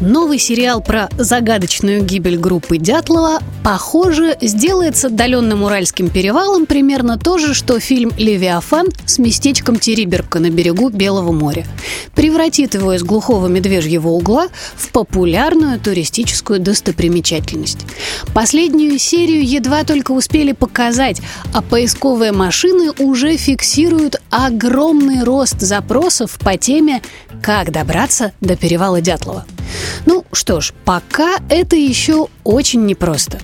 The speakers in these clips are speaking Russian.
Новый сериал про загадочную гибель группы Дятлова, похоже, сделает с отдаленным Уральским перевалом примерно то же, что фильм «Левиафан» с местечком Териберка на берегу Белого моря. Превратит его из глухого медвежьего угла в популярную туристическую достопримечательность. Последнюю серию едва только успели показать, а поисковые машины уже фиксируют огромный рост запросов по теме «Как добраться до перевала Дятлова». Что ж, пока это еще очень непросто.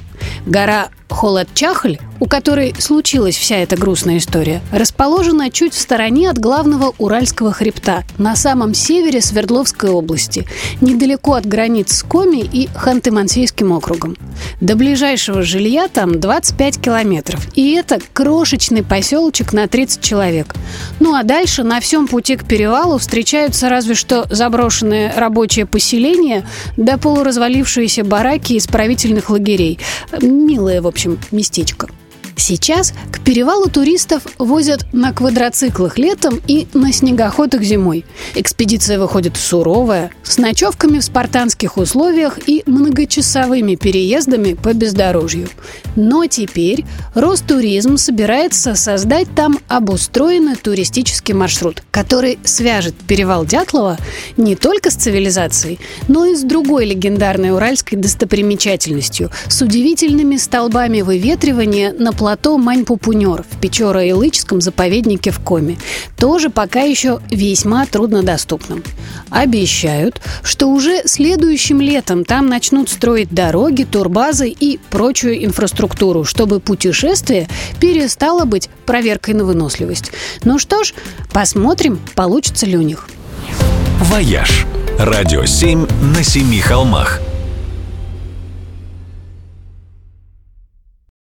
Гора Холод-Чахль, у которой случилась вся эта грустная история, расположена чуть в стороне от главного Уральского хребта, на самом севере Свердловской области, недалеко от границ с Коми и Ханты-Мансийским округом. До ближайшего жилья там 25 километров, и это крошечный поселочек на 30 человек. Ну а дальше на всем пути к перевалу встречаются разве что заброшенные рабочие поселения да полуразвалившиеся бараки исправительных лагерей. Милые, в общем, общем, местечко. Сейчас к перевалу туристов возят на квадроциклах летом и на снегоходах зимой. Экспедиция выходит суровая, с ночевками в спартанских условиях и многочасовыми переездами по бездорожью. Но теперь Ростуризм собирается создать там обустроенный туристический маршрут, который свяжет перевал Дятлова не только с цивилизацией, но и с другой легендарной уральской достопримечательностью, с удивительными столбами выветривания на плато Мань-Пупунер в Печоро-Илычском заповеднике в Коме, тоже пока еще весьма труднодоступным. Обещают, что уже следующим летом там начнут строить дороги, турбазы и прочую инфраструктуру, чтобы путешествие перестало быть проверкой на выносливость. Ну что ж, посмотрим, получится ли у них. «Вояж» – радио 7 на семи холмах –